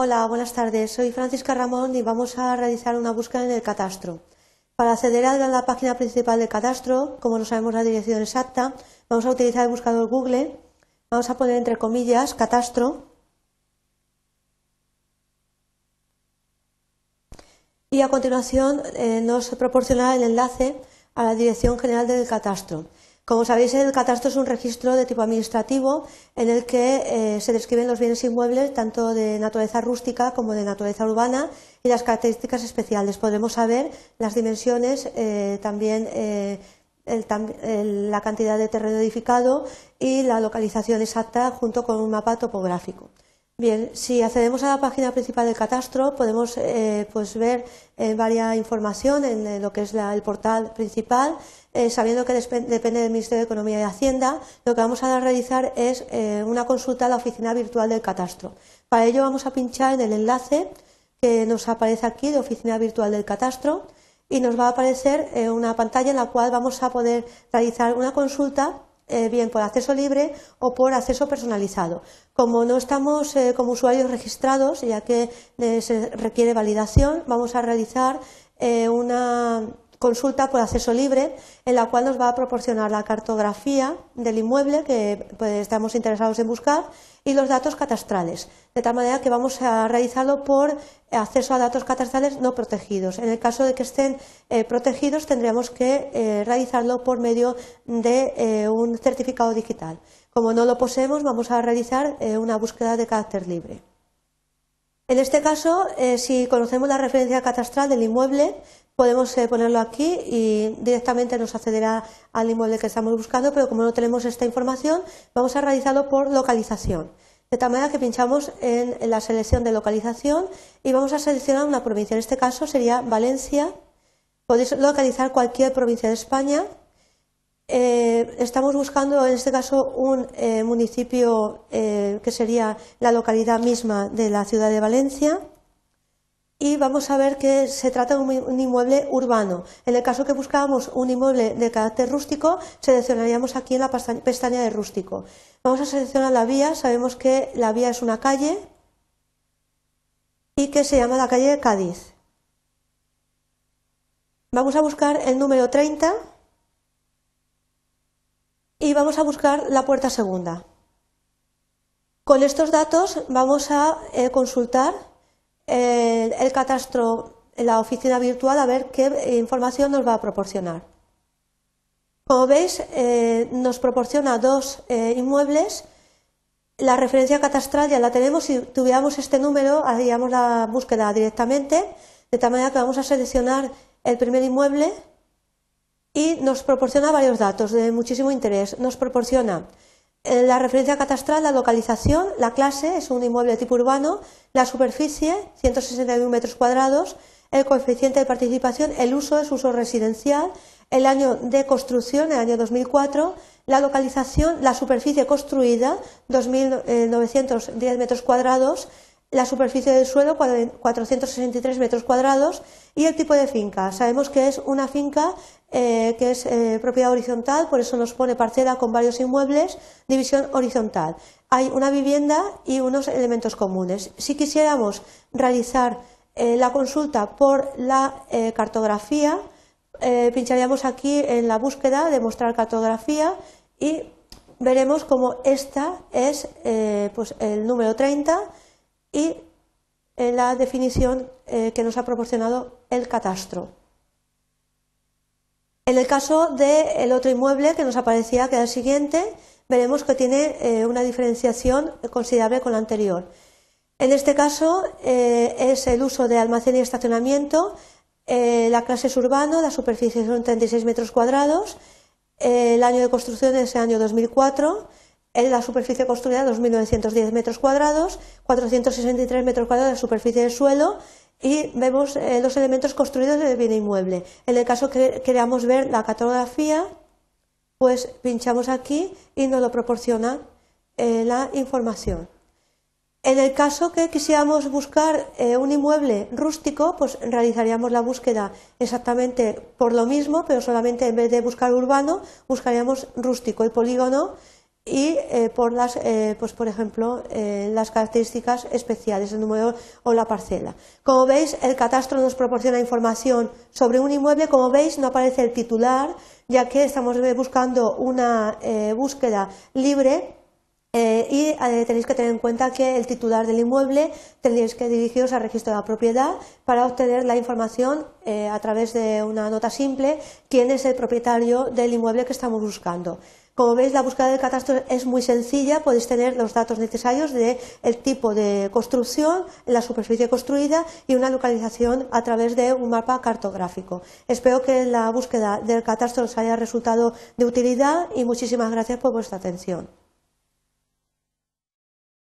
Hola, buenas tardes. Soy Francisca Ramón y vamos a realizar una búsqueda en el catastro. Para acceder a la página principal del catastro, como no sabemos la dirección exacta, vamos a utilizar el buscador Google. Vamos a poner entre comillas catastro. Y a continuación eh, nos proporcionará el enlace a la Dirección General del Catastro. Como sabéis, el catastro es un registro de tipo administrativo en el que eh, se describen los bienes inmuebles tanto de naturaleza rústica como de naturaleza urbana y las características especiales. Podremos saber las dimensiones, eh, también eh, la cantidad de terreno edificado y la localización exacta junto con un mapa topográfico. Bien, si accedemos a la página principal del catastro podemos pues ver varias información en lo que es el portal principal eh, sabiendo que depende del Ministerio de Economía y Hacienda, lo que vamos a realizar es eh, una consulta a la oficina virtual del catastro. Para ello vamos a pinchar en el enlace que nos aparece aquí de oficina virtual del catastro y nos va a aparecer eh, una pantalla en la cual vamos a poder realizar una consulta bien por acceso libre o por acceso personalizado. Como no estamos como usuarios registrados, ya que se requiere validación, vamos a realizar una consulta por acceso libre, en la cual nos va a proporcionar la cartografía del inmueble que pues, estamos interesados en buscar y los datos catastrales, de tal manera que vamos a realizarlo por acceso a datos catastrales no protegidos. En el caso de que estén eh, protegidos, tendríamos que eh, realizarlo por medio de eh, un certificado digital. Como no lo poseemos, vamos a realizar una búsqueda de carácter libre. En este caso, si conocemos la referencia catastral del inmueble, podemos eh, ponerlo aquí y directamente nos accederá al inmueble que estamos buscando, pero como no tenemos esta información, vamos a realizarlo por localización. De tal manera que pinchamos en, la selección de localización y vamos a seleccionar una provincia. En este caso sería Valencia. Podéis localizar cualquier provincia de España. Eh, estamos buscando en este caso un eh, municipio que sería la localidad misma de la ciudad de Valencia y vamos a ver que se trata de un inmueble urbano. En el caso que buscábamos un inmueble de carácter rústico, seleccionaríamos aquí en la pestaña de rústico. Vamos a seleccionar la vía, sabemos que la vía es una calle y que se llama la calle de Cádiz. Vamos a buscar el número 30 y vamos a buscar la puerta segunda. Con estos datos vamos a eh, consultar el, catastro en la oficina virtual a ver qué información nos va a proporcionar. Como veis, eh, nos proporciona dos eh, inmuebles. La referencia catastral ya la tenemos. Si tuviéramos este número, haríamos la búsqueda directamente, de tal manera que vamos a seleccionar el primer inmueble y nos proporciona varios datos de muchísimo interés. Nos proporciona la referencia catastral, la localización, la clase es un inmueble de tipo urbano, la superficie, 161 metros cuadrados, el coeficiente de participación, el uso es uso residencial, el año de construcción, el año 2004, la localización, la superficie construida, 2.910 metros cuadrados, la superficie del suelo, 463 metros cuadrados, y el tipo de finca. Sabemos que es una finca eh, que es eh, propiedad horizontal, por eso nos pone parcela con varios inmuebles, división horizontal. Hay una vivienda y unos elementos comunes. Si quisiéramos realizar eh, la consulta por la cartografía, pincharíamos aquí en la búsqueda de mostrar cartografía y veremos como esta es pues el número 30 y la definición que nos ha proporcionado el catastro. En el caso del otro inmueble que nos aparecía, que era el siguiente, veremos que tiene eh, una diferenciación considerable con la anterior. En este caso eh, es el uso de almacén y estacionamiento, eh, la clase es urbano, la superficie son 36 metros cuadrados, el año de construcción es el año 2004, la superficie construida 2.910 metros cuadrados, 463 metros cuadrados de superficie de suelo y vemos eh, los elementos construidos del bien inmueble. En el caso que queramos ver la cartografía, pues pinchamos aquí y nos lo proporciona eh, la información. En el caso que quisiéramos buscar eh, un inmueble rústico, pues realizaríamos la búsqueda exactamente por lo mismo, pero solamente en vez de buscar urbano, buscaríamos rústico y polígono y eh, por las, eh, pues por ejemplo, eh, las características especiales, el número o la parcela. Como veis, el catastro nos proporciona información sobre un inmueble. Como veis, no aparece el titular, ya que estamos buscando una búsqueda libre y tenéis que tener en cuenta que el titular del inmueble tendréis que dirigiros al registro de la propiedad para obtener la información a través de una nota simple quién es el propietario del inmueble que estamos buscando. Como veis, la búsqueda del catastro es muy sencilla. Podéis tener los datos necesarios del tipo de construcción, la superficie construida y una localización a través de un mapa cartográfico. Espero que la búsqueda del catastro os haya resultado de utilidad y muchísimas gracias por vuestra atención.